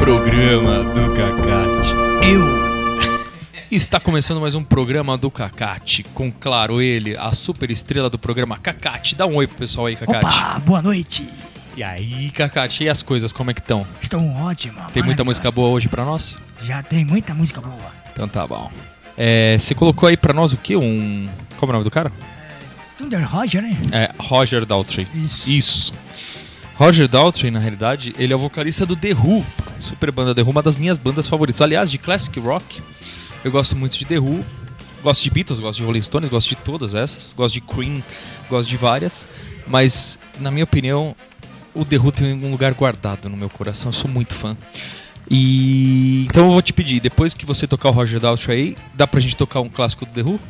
Programa do Cacate. Eu. Está começando mais um programa do Cacate, com, claro, ele, a super estrela do programa Cacate. Dá um oi pro pessoal aí, Cacate. Opa, boa noite. E aí, Cacate, e as coisas, como é que estão? Estão ótimas. Tem muita música boa hoje pra nós? Já tem muita música boa. Então tá bom. É, você colocou aí pra nós o quê? Um. Como é o nome do cara? Thunder Roger, né? É, Roger Daltrey. Isso. Isso. Roger Daltrey, na realidade, ele é o vocalista do The Who, super banda The Who, uma das minhas bandas favoritas. Aliás, de classic rock, eu gosto muito de The Who, gosto de Beatles, gosto de Rolling Stones, gosto de todas essas, gosto de Cream, gosto de várias, mas, na minha opinião, o The Who tem um lugar guardado no meu coração, eu sou muito fã. E então eu vou te pedir, depois que você tocar o Roger Daltrey aí, dá pra gente tocar um clássico do The Who?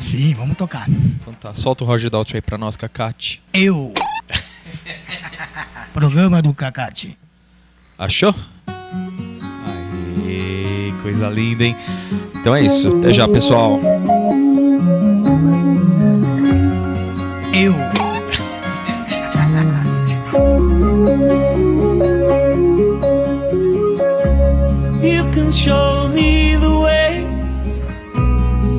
Sim, vamos tocar. Então tá, solta o Roger Daltrey aí pra nós, Cacate. Eu. Programa do Cacate. Achou? Aê, coisa linda, hein? Então é isso. Até já, pessoal. Eu. You can show me the way.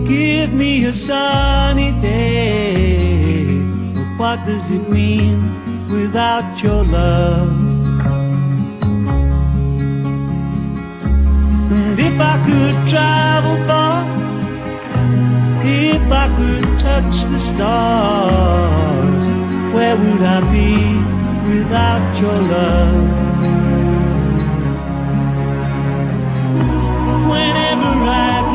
Give me a sunny day. But what does it mean without your love? And if I could travel far, if I could touch the stars, where would I be without your love? whenever I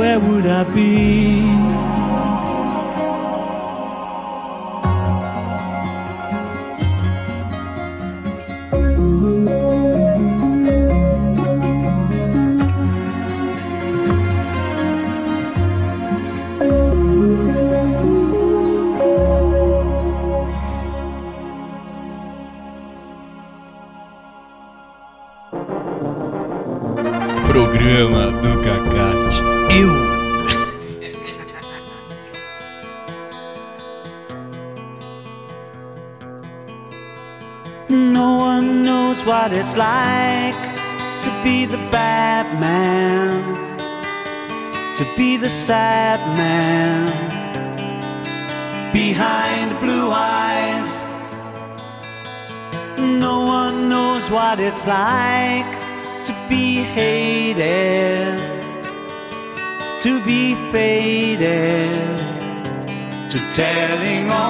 Where would I be? It's like to be hated, to be faded, to telling only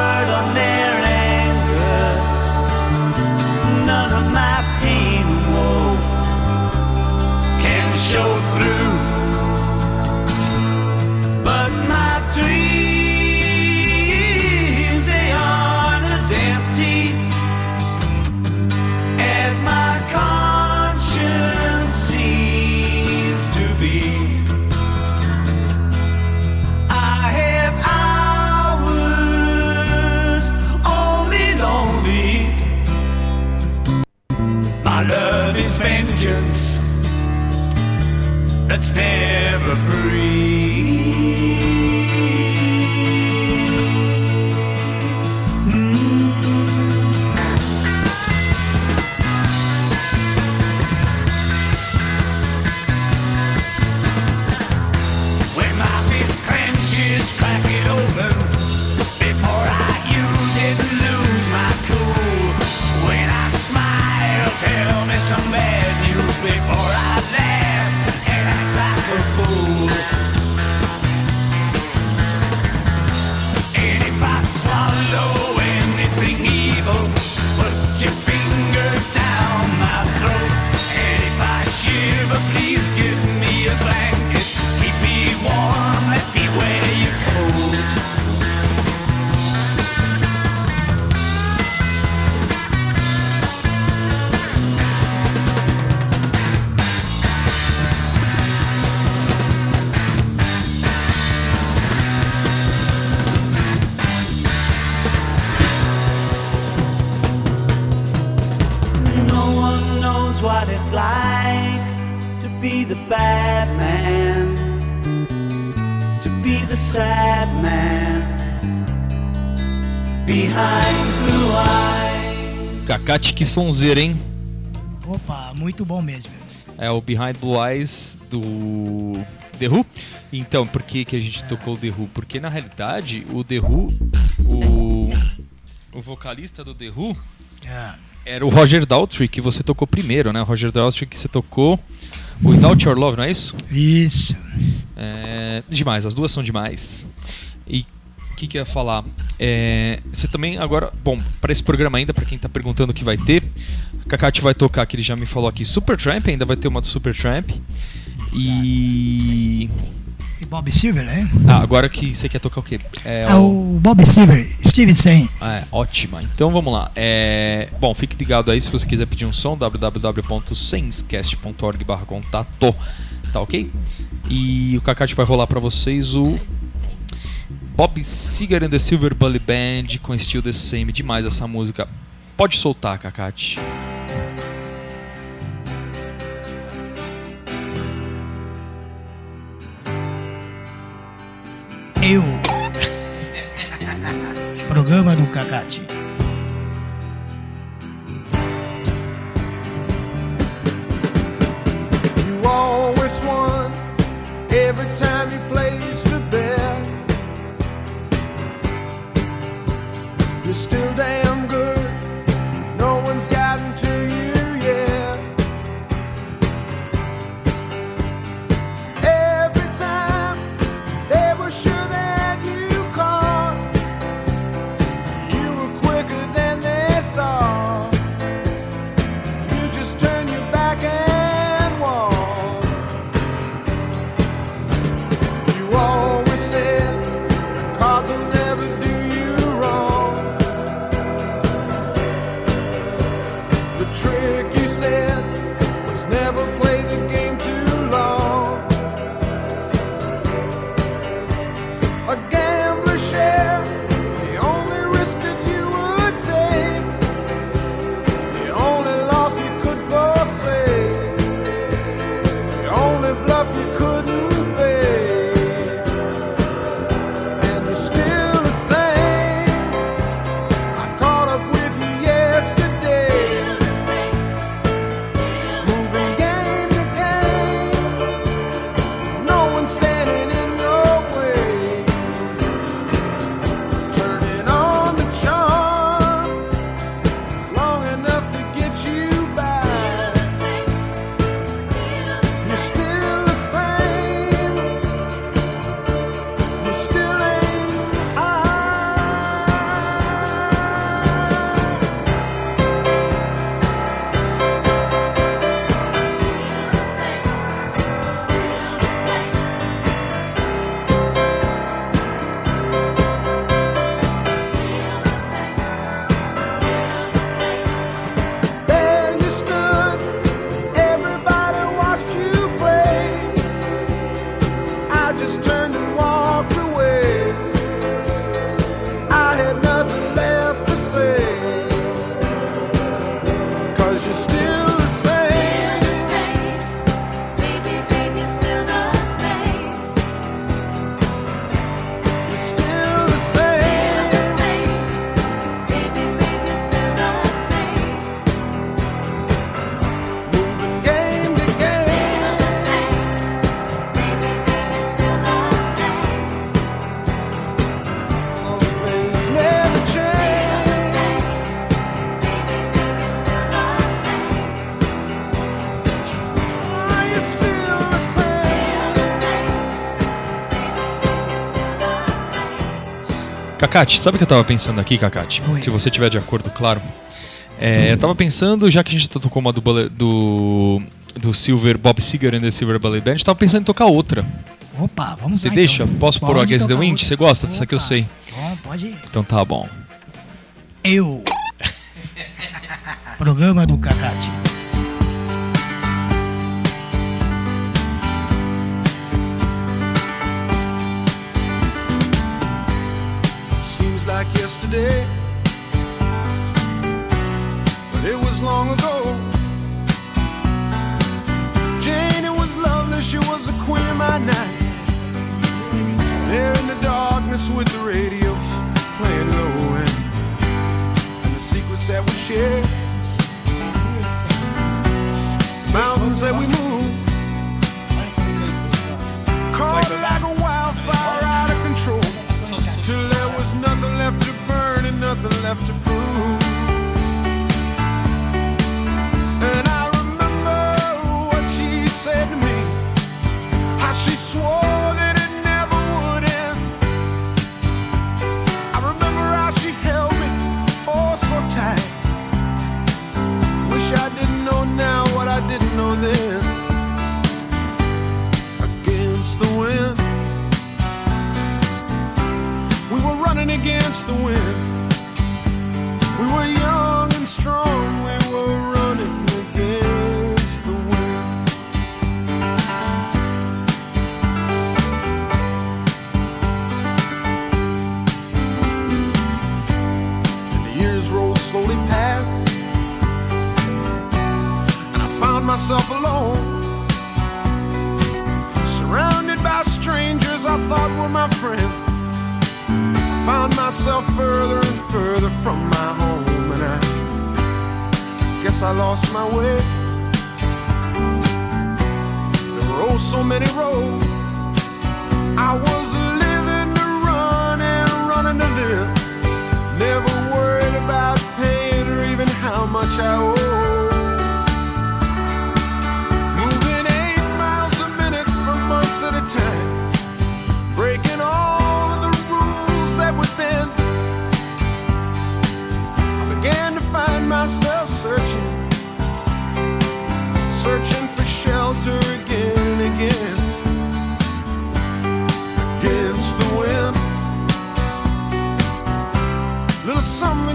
the sad man behind blue eyes. Cacate, que sonzeira, hein? Opa, muito bom mesmo. É o Behind Blue Eyes do The Who. Então, por que, que a gente tocou o The Who? Porque na realidade, o The Who, o, o vocalista do The Who É. era o Roger Daltrey, que você tocou primeiro, né? O Roger Daltrey que você tocou Without Your Love, não é isso? Isso. É, demais, as duas são demais. E o que, que eu ia falar? É, você também agora, bom, para esse programa ainda, para quem tá perguntando o que vai ter, a Kakati vai tocar, que ele já me falou aqui, Supertramp, ainda vai ter uma do Supertramp. E. E Bob Silver, né? Ah, agora que você quer tocar o quê? É, É o Bob Silver, Stevenson. Ah, é, ótima. Então vamos lá. É, Bom, fique ligado aí se você quiser pedir um som, www.senscast.org contato, tá ok? E o Kakati vai rolar pra vocês o Bob Seger and the Silver Bully Band com Still the Same. Demais essa música. Pode soltar, Kakati. Eu. Programa do Cacate. You always won every time you placed a bet. Cacate, sabe o que eu tava pensando aqui, Cacate? Oi. Se você tiver de acordo, claro. É, eu tava pensando, já que a gente tocou uma do, do, do Silver, Bob Seger and the Silver Ballet Band, tava pensando em tocar outra. Opa, vamos Você lá. deixa? então. Posso pôr o Pode Against the Wind? Você gosta dessa que eu sei. Bom, pode ir. Então tá bom. Eu. Programa do Cacate. Like yesterday, but it was long ago. Jane, it was lovely, she was the queen of my night. There in the darkness with the radio playing low end, and the secrets that we shared, mountains that we moved, have to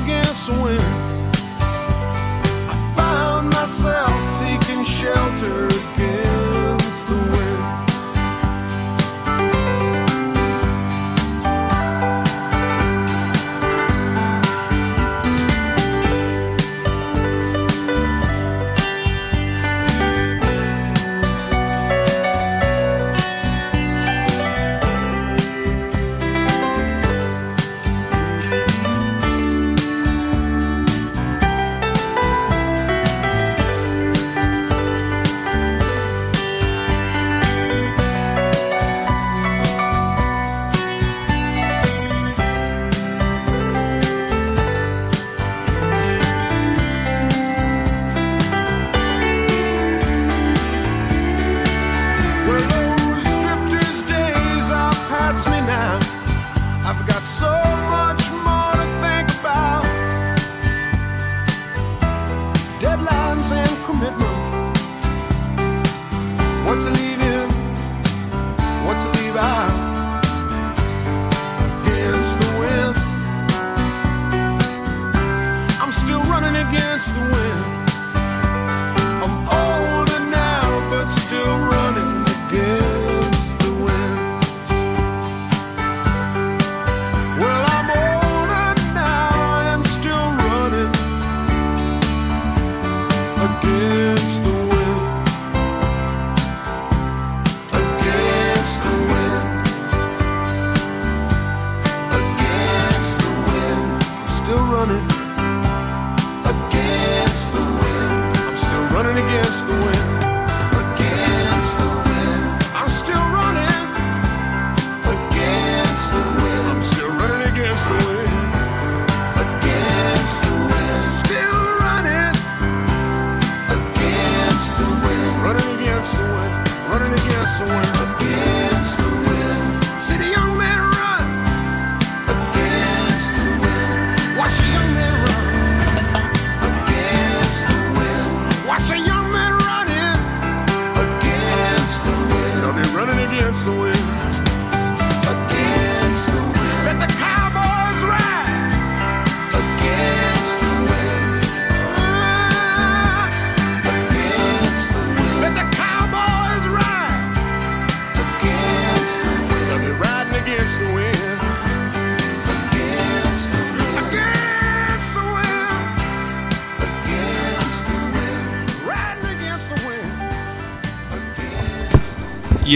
against the wind. I found myself seeking shelter.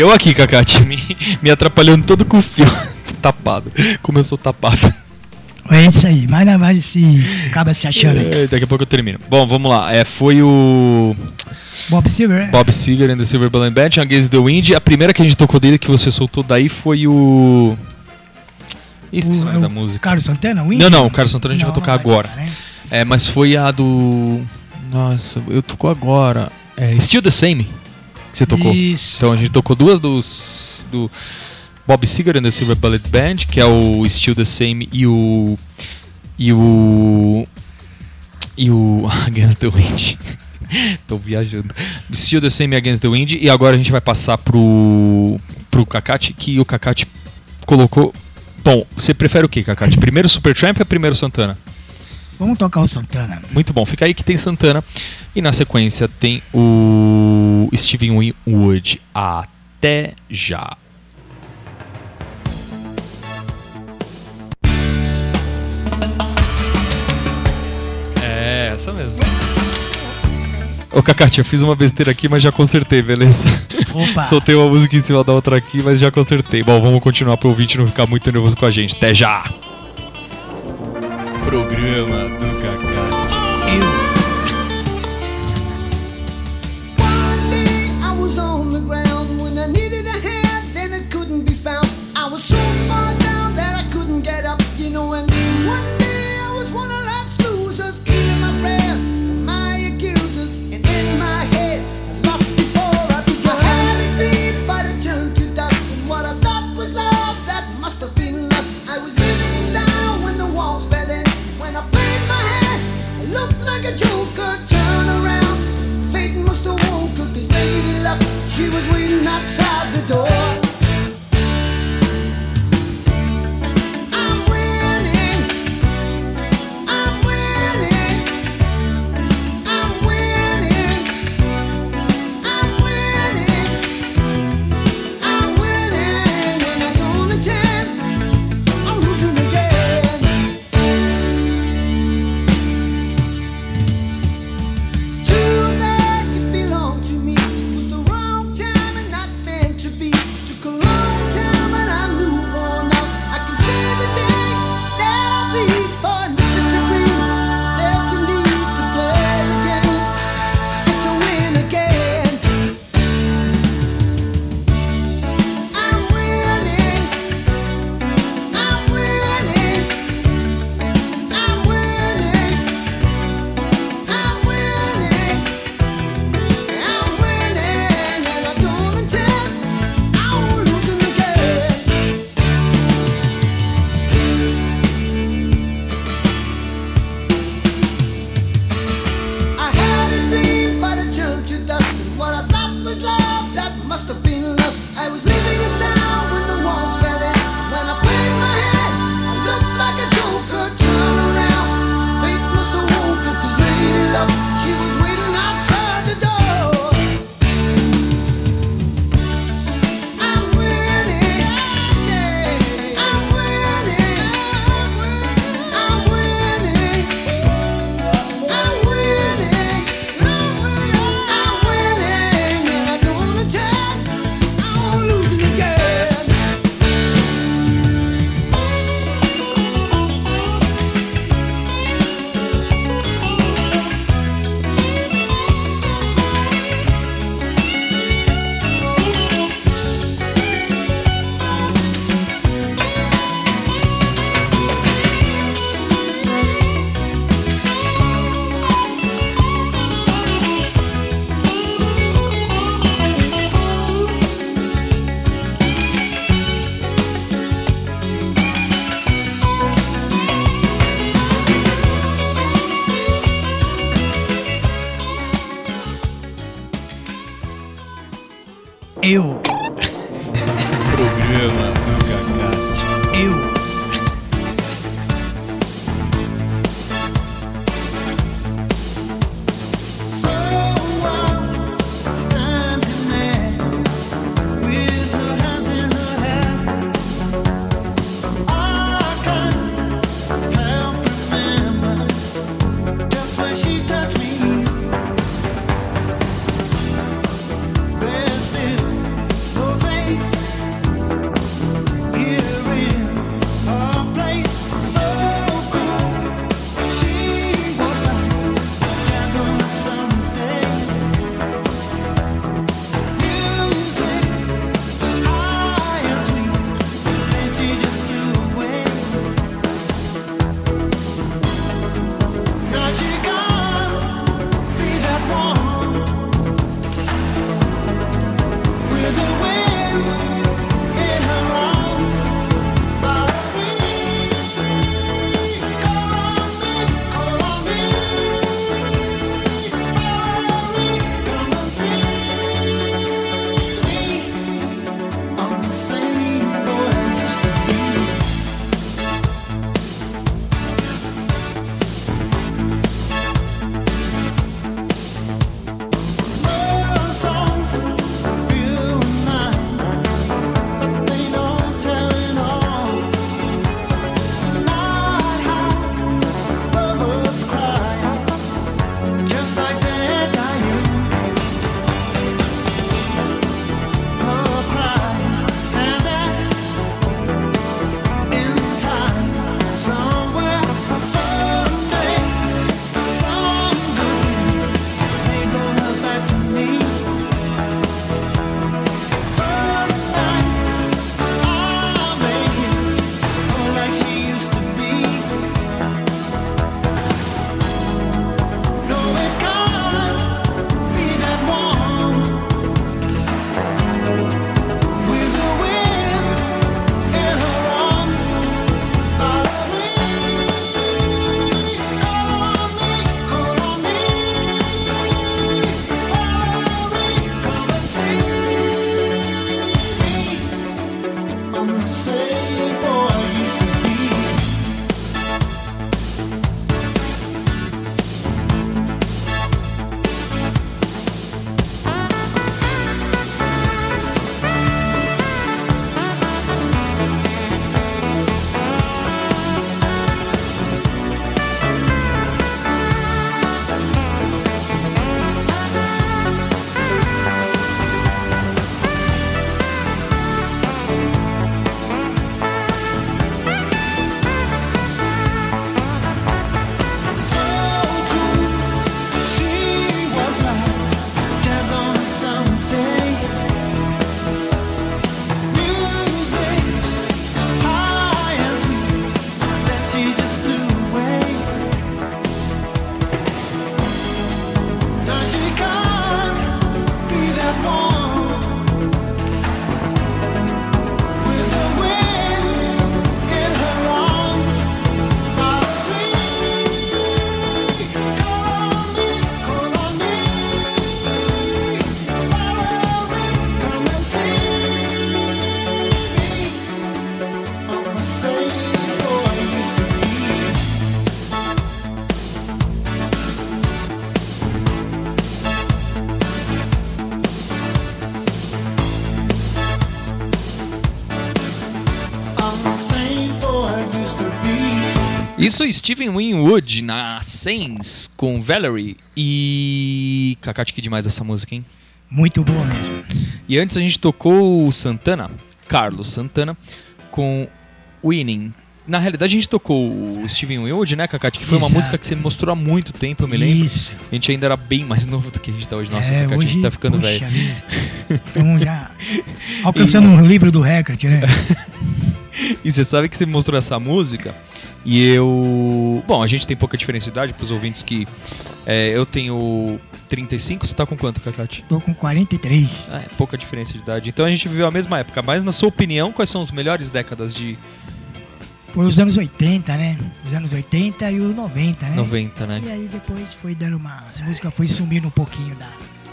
E eu aqui, Cacate, me, me atrapalhando todo com o fio tapado. Como eu sou tapado. É isso aí, mas não vai se acaba se achando aí. É, daqui a pouco eu termino. Bom, vamos lá. É, foi o Bob Silver, é? Bob Seger and the Silver Balloon Band, Against the Wind. A primeira que a gente tocou dele, que você soltou daí, foi o... Isso, O- é da o música. Carlos Santana? Wind? Não, não, o Carlos Santana a gente Não, vai tocar vai agora. tocar, né? É, mas foi a do... Nossa, eu tocou agora. É, Still the Same, que você tocou. Isso. Então a gente tocou duas dos do Bob Seger and the Silver Bullet Band, que é o Still the Same e o e o e o Against the Wind. Tô viajando. Still the Same e Against the Wind e agora a gente vai passar pro pro Kakati, que o Kakati colocou Bom, você prefere o que, Kakati? Primeiro Supertramp ou primeiro Santana? Vamos tocar o Santana. Muito bom, fica aí que tem Santana. E na sequência tem o Steven Winwood. Até já. É, essa mesmo. Ô Cacate, eu fiz uma besteira aqui, mas já consertei, beleza? Opa. Soltei uma música em cima da outra aqui, mas já consertei. Bom, vamos continuar pro ouvinte não ficar muito nervoso com a gente. Até já! Programa do Cacate. Eu. Isso, Steven Winwood na Sens com Valerie e. Cacate, que demais essa música, hein? Muito boa mesmo. E antes a gente tocou o Santana, Carlos Santana, com Winning. Na realidade a gente tocou o Steven Winwood, né, Cacate? Que foi uma Exato. música que você mostrou há muito tempo, eu me lembro. Isso. A gente ainda era bem mais novo do que a gente tá hoje. Nossa, é, Cacate, a hoje, gente tá ficando velho. Estamos já alcançando o livro do recorde, né? E você sabe que você me mostrou essa música e eu. Bom, a gente tem pouca diferença de idade pros ouvintes que. é, eu tenho 35, você tá com quanto, Cacate? Tô com 43. É, pouca diferença de idade. Então a gente viveu a mesma época. Mas na sua opinião, quais são as melhores décadas de Foi os anos 80, né? Os anos 80 e os 90, né? 90, né? E aí depois foi dando uma. As músicas foi sumindo um pouquinho da.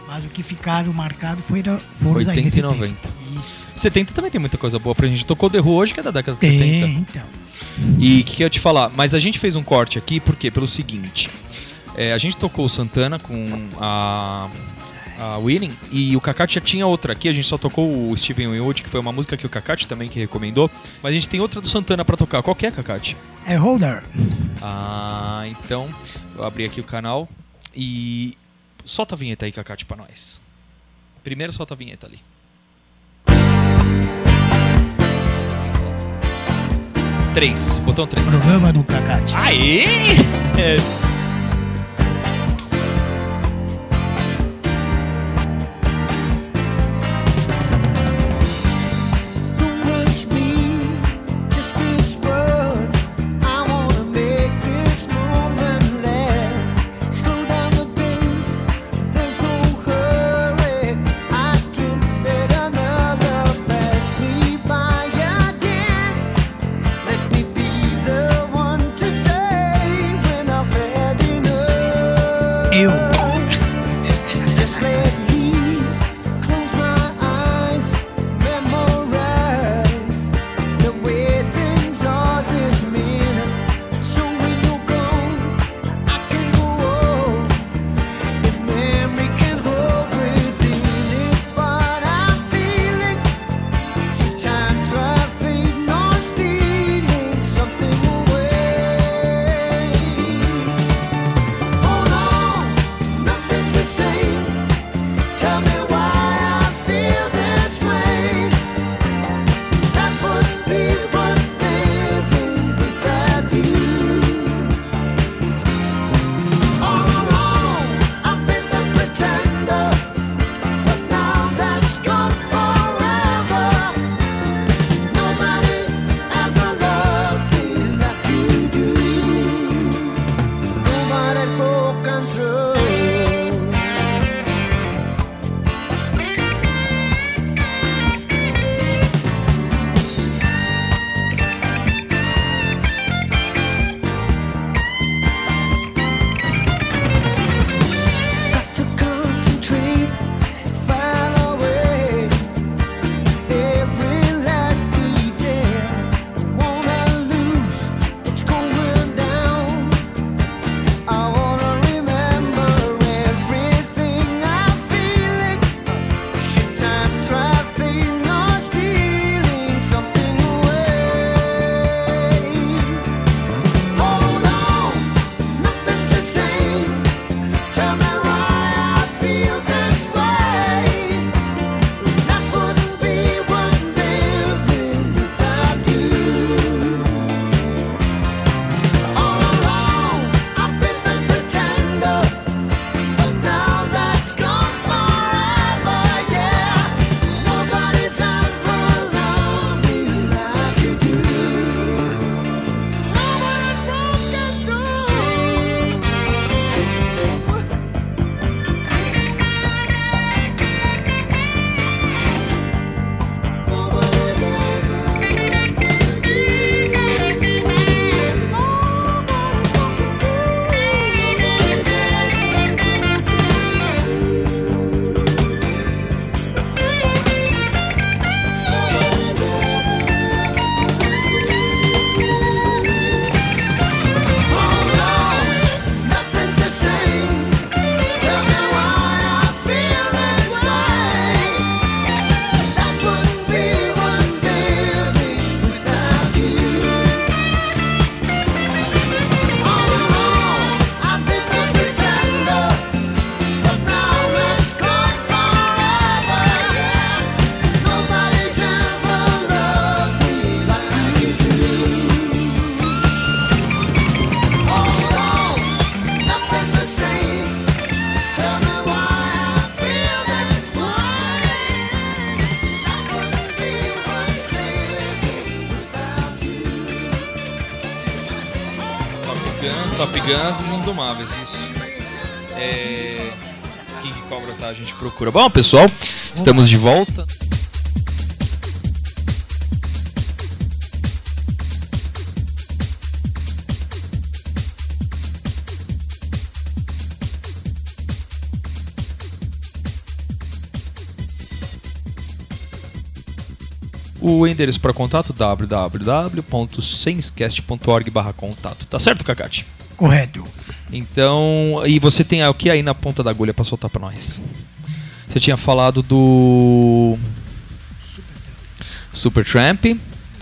Mas o que ficaram marcado foi da, foram os aí 80 e nesse 90. tempo. Isso. 70 também tem muita coisa boa pra gente. Tocou The Who hoje, que é da década de Tem, 70. então. E o que, que eu ia te falar? Mas a gente fez um corte aqui, por quê? Pelo seguinte. é, a gente tocou o Santana com a, a Winning e o Kakati já tinha outra aqui. A gente só tocou o Steven Winwood, que foi uma música que o Kakati também que recomendou. Mas a gente tem outra do Santana pra tocar. Qual que é, Kakati? É Holder. Ah, então eu abri aqui o canal e solta a vinheta aí, Kakati, pra nós. Primeiro solta a vinheta ali. Três, botão três. Programa do Cacate. Aê! É. Guns Indomáveis, isso. É... King Cobra, tá? A gente procura. Bom, pessoal, estamos de volta. O endereço para contato www.senscast.org contato. Tá certo, Cacate? Correto. Então, e você tem o que aí na ponta da agulha para soltar para nós? Você tinha falado do Supertramp,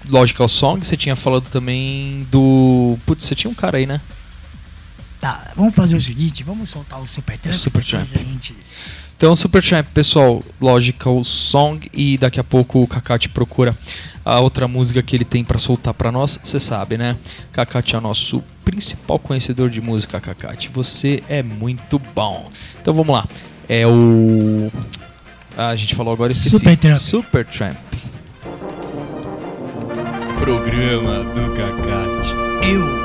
Logical Song, você tinha falado também do, putz, você tinha um cara aí, né? Tá, vamos fazer o seguinte, vamos soltar o Supertramp. Supertramp. depois a gente- Então, Supertramp, pessoal, Logical Song e daqui a pouco o Kakati procura a outra música que ele tem pra soltar pra nós. Você sabe, né? Kakati é o nosso principal conhecedor de música, Kakati. Você é muito bom. Então vamos lá. É o ah, a gente falou agora, esqueci. Supertramp. Supertramp. Programa do Kakati. Eu.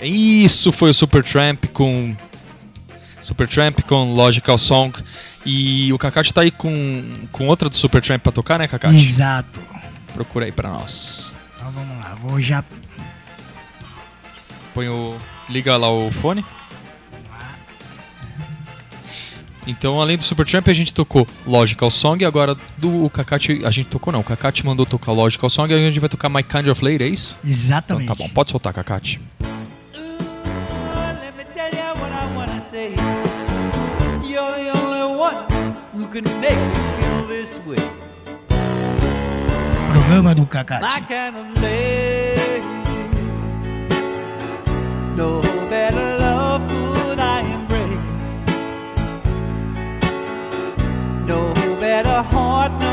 Isso foi o Supertramp com Supertramp com Logical Song e o Kakati tá aí com, com outra do Supertramp para tocar, né, Kakati? Exato. Procura aí para nós. Então vamos lá, vou já Põe o liga lá o fone. Então, além do Supertramp, a gente tocou Logical Song. Agora, do Kakati, a gente tocou não. O Kakati mandou tocar Logical Song. E a gente vai tocar My Kind of Lady, é isso? Exatamente. Então, tá bom, pode soltar, Kakati. could make me feel this way. Programa do Cacate. My kind of lady, no better love could I embrace. No better heart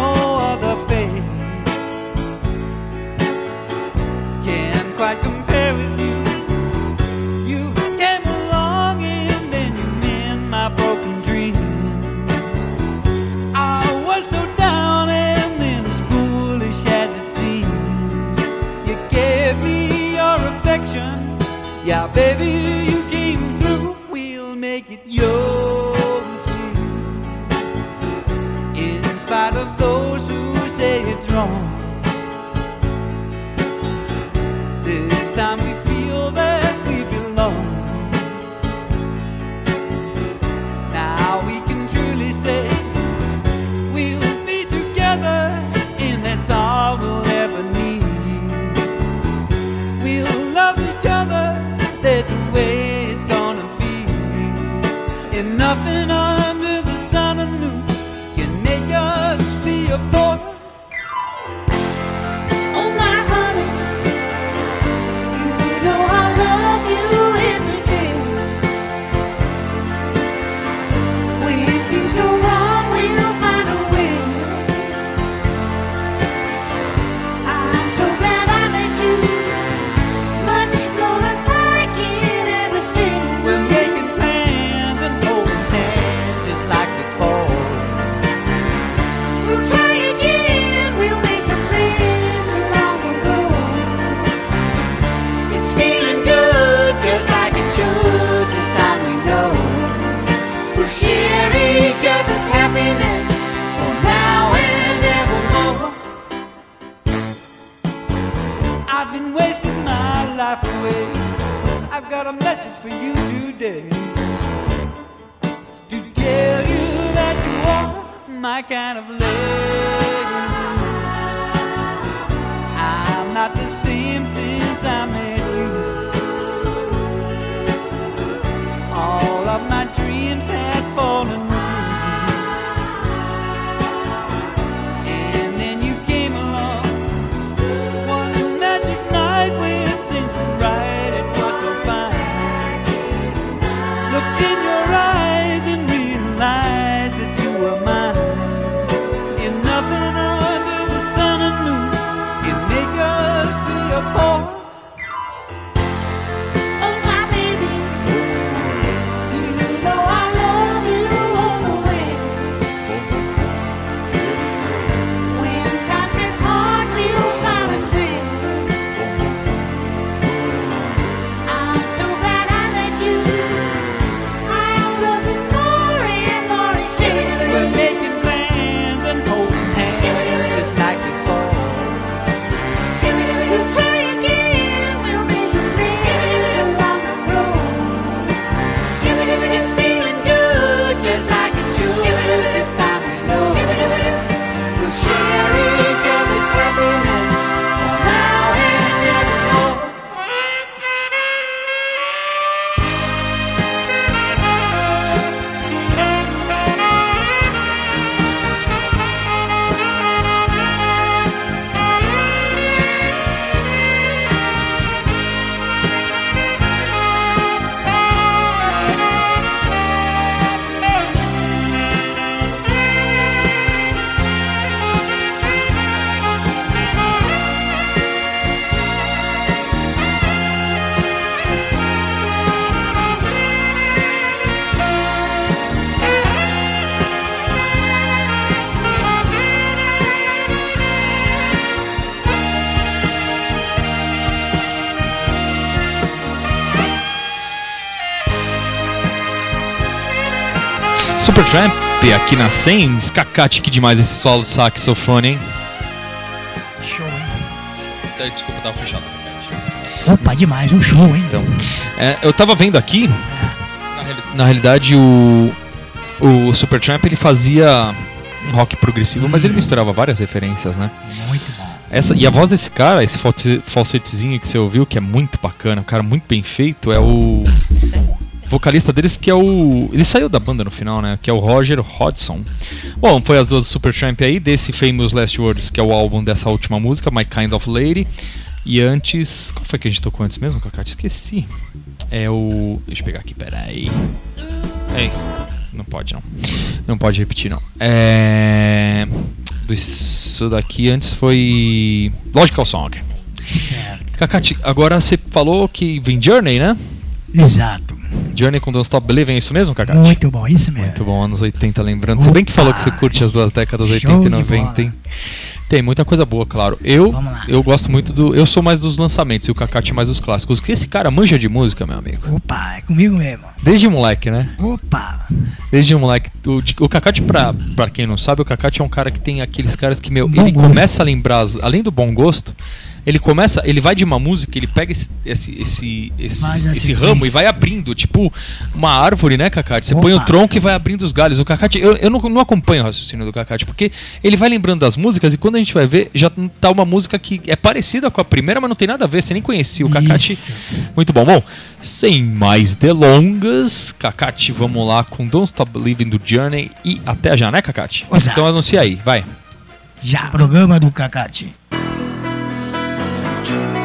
baby. Supertramp aqui na Sens. Cacate, que demais esse solo de saxofone, hein? Show, hein? Desculpa, tava fechado. Opa, demais, um show, hein? Então, é, eu tava vendo aqui, na, reali- na realidade o, o Supertramp ele fazia um rock progressivo, mas ele misturava várias referências, né? Muito bom. Essa, e a voz desse cara, esse false- falsetezinho que você ouviu, que é muito bacana, um cara muito bem feito, é o vocalista deles que é o. Ele saiu da banda no final, né? Que é o Roger Hodgson. Bom, foi as duas do Supertramp aí, desse Famous Last Words, que é o álbum dessa última música, My Kind of Lady. E antes. Qual foi que a gente tocou antes mesmo, Cacate? Esqueci. É o. Deixa eu pegar aqui, peraí. Ei, não pode não. Não pode repetir não. É. Isso daqui antes foi. Logical Song. Certo. Cacate, agora você falou que vem Journey, né? Exato. Journey com Don't Stop Believing, é isso mesmo, Cacate? Muito bom, isso mesmo. Muito bom, anos 80 lembrando. Você bem que falou que você curte as duas décadas Show 80 e de 90, hein? Tem muita coisa boa, claro. Eu eu gosto muito do. Eu sou mais dos lançamentos e o Cacate mais dos clássicos. Porque esse cara manja de música, meu amigo. Opa, é comigo mesmo. Desde moleque, né? Opa. Desde moleque. O, o Cacate, pra, pra quem não sabe, o Cacate é um cara que tem aqueles caras que, meu, Bom ele gosto. começa a lembrar, além do bom gosto, ele começa, ele vai de uma música, ele pega esse, esse, esse, esse, esse ramo e vai abrindo, tipo uma árvore, né, Cacate? Você põe o Opa. tronco e vai abrindo os galhos. O Cacate, eu, eu não, não acompanho o raciocínio do Cacate, porque ele vai lembrando das músicas e quando a gente vai ver, já tá uma música que é parecida com a primeira, mas não tem nada a ver, você nem conhecia. O Cacate Isso. muito bom. Bom, sem mais delongas, Cacate, vamos lá com Don't Stop Believing do Journey e até já, né, Cacate? Exato. Então anuncia aí, vai. Já. Programa do Cacate. you.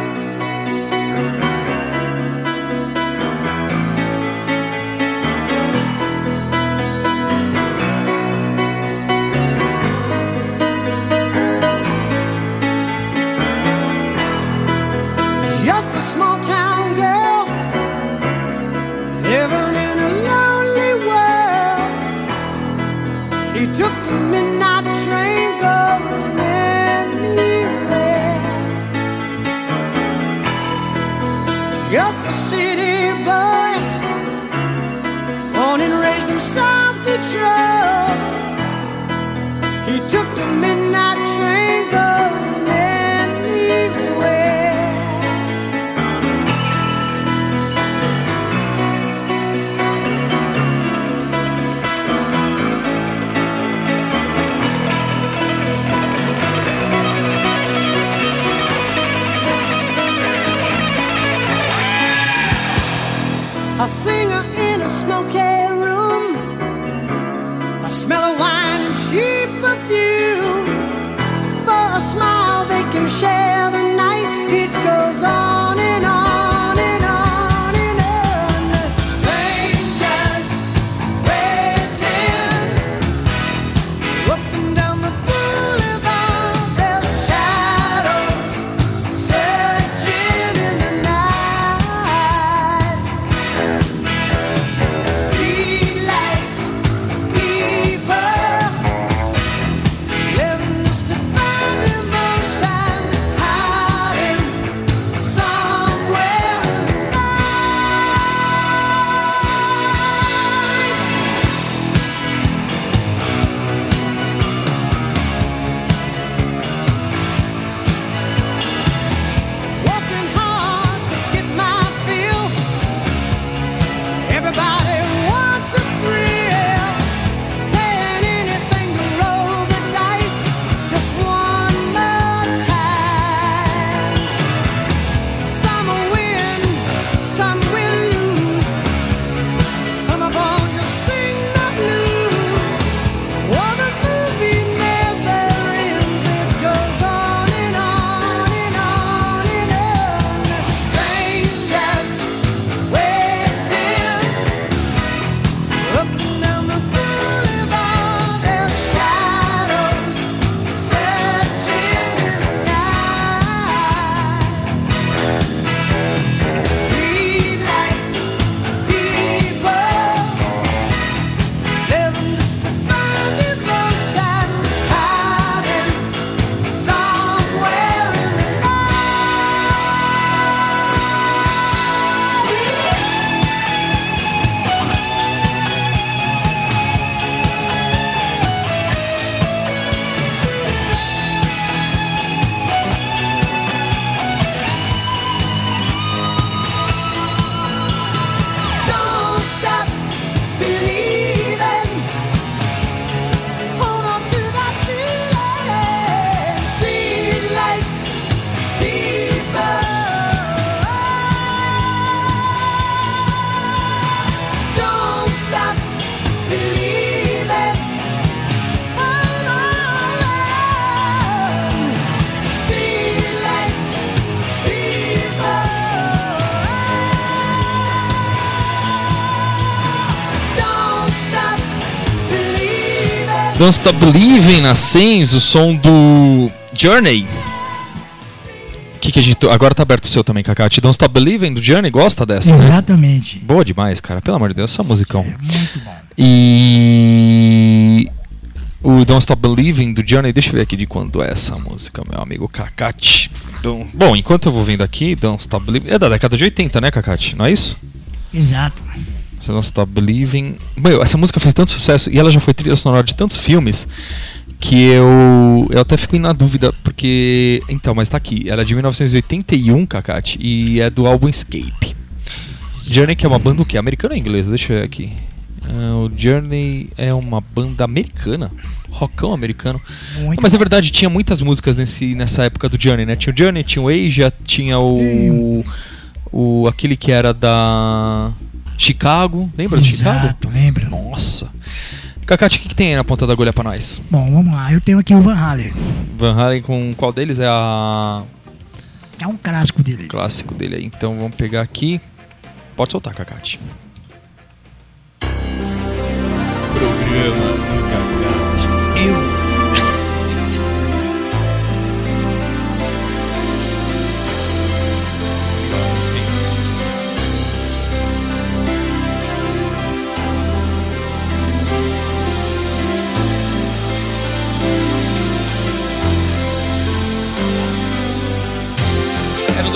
Detroit. He took the midnight train going anywhere. A singer in a smoky smile, they can share the Don't Stop Believing na Sens, o som do Journey. Que que a gente. Agora tá aberto o seu também, Kakati. Don't Stop Believing do Journey, gosta dessa? né? Exatamente. Boa demais, cara. Pelo amor de Deus, essa musicão. É muito bom. E o Don't Stop Believing do Journey, deixa eu ver aqui de quando é essa música, meu amigo Kakati. Don't- Bom, enquanto eu vou vendo aqui, Don't Stop Believing. É da década de 80, né, Kakati? Não é isso? Exato. Don't Stop Believing. Meu, essa música fez tanto sucesso e ela já foi trilha sonora de tantos filmes que eu eu até fico na dúvida porque então, mas tá aqui. Ela é de 1981, Kakati, e é do álbum Escape. Journey que é uma banda o quê? Americana ou inglesa? Deixa eu ver aqui. Ah, o Journey é uma banda americana, rockão americano. Muito Não, mas é verdade, tinha muitas músicas nesse, nessa época do Journey, né? Tinha o Journey, tinha o Asia, tinha o. o aquele que era da. Chicago. Lembra de Chicago? Exato, lembra? Nossa. Cacate, o que, que tem aí na ponta da agulha pra nós? Bom, vamos lá. Eu tenho aqui o Van Halen. Van Halen com qual deles é a É um clássico dele. clássico dele aí. Então vamos pegar aqui. Pode soltar, Cacate. Programa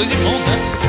dois irmãos, né?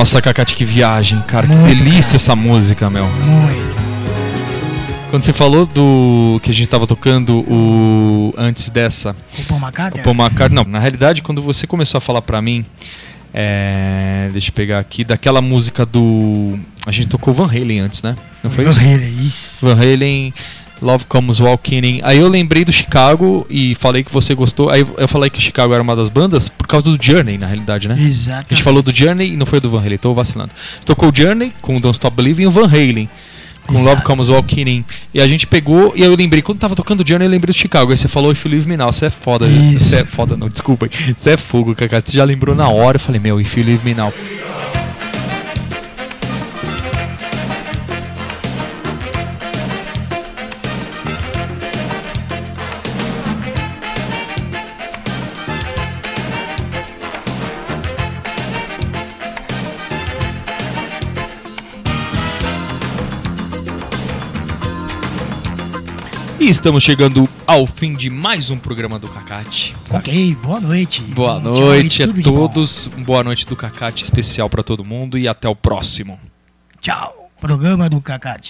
Nossa, Cacate, que viagem, cara. Que Muito, delícia cara. essa música, meu. muito. Quando você falou do que a gente tava tocando o antes dessa, O Paul McCartney? o Paul McCartney, não, na realidade, quando você começou a falar pra mim, é, deixa eu pegar aqui, daquela música do, a gente tocou Van Halen antes, né? Não foi isso? Ele, isso. Van Halen, Love Comes Walking In. Aí eu lembrei do Chicago e falei que você gostou. Aí eu falei que Chicago era uma das bandas por causa do Journey, na realidade, né? A Exato. gente falou do Journey e não foi do Van Halen, tô vacilando. Tocou o Journey com o Don't Stop Believing e o Van Halen com Exato. Love Comes Walking In. E a gente pegou e aí eu lembrei, quando tava tocando o Journey, eu lembrei do Chicago. Aí você falou If You Leave Me Now, você é foda. Isso. Você é foda, não, desculpa. aí. Você é fogo, Cacá. Você já lembrou na hora. Eu falei, meu, If You Leave Me Now. E estamos chegando ao fim de mais um programa do Cacate. Ok, boa noite. Boa Bom, noite a todos. Boa noite do Cacate especial pra todo mundo e até o próximo. Tchau. Programa do Cacate.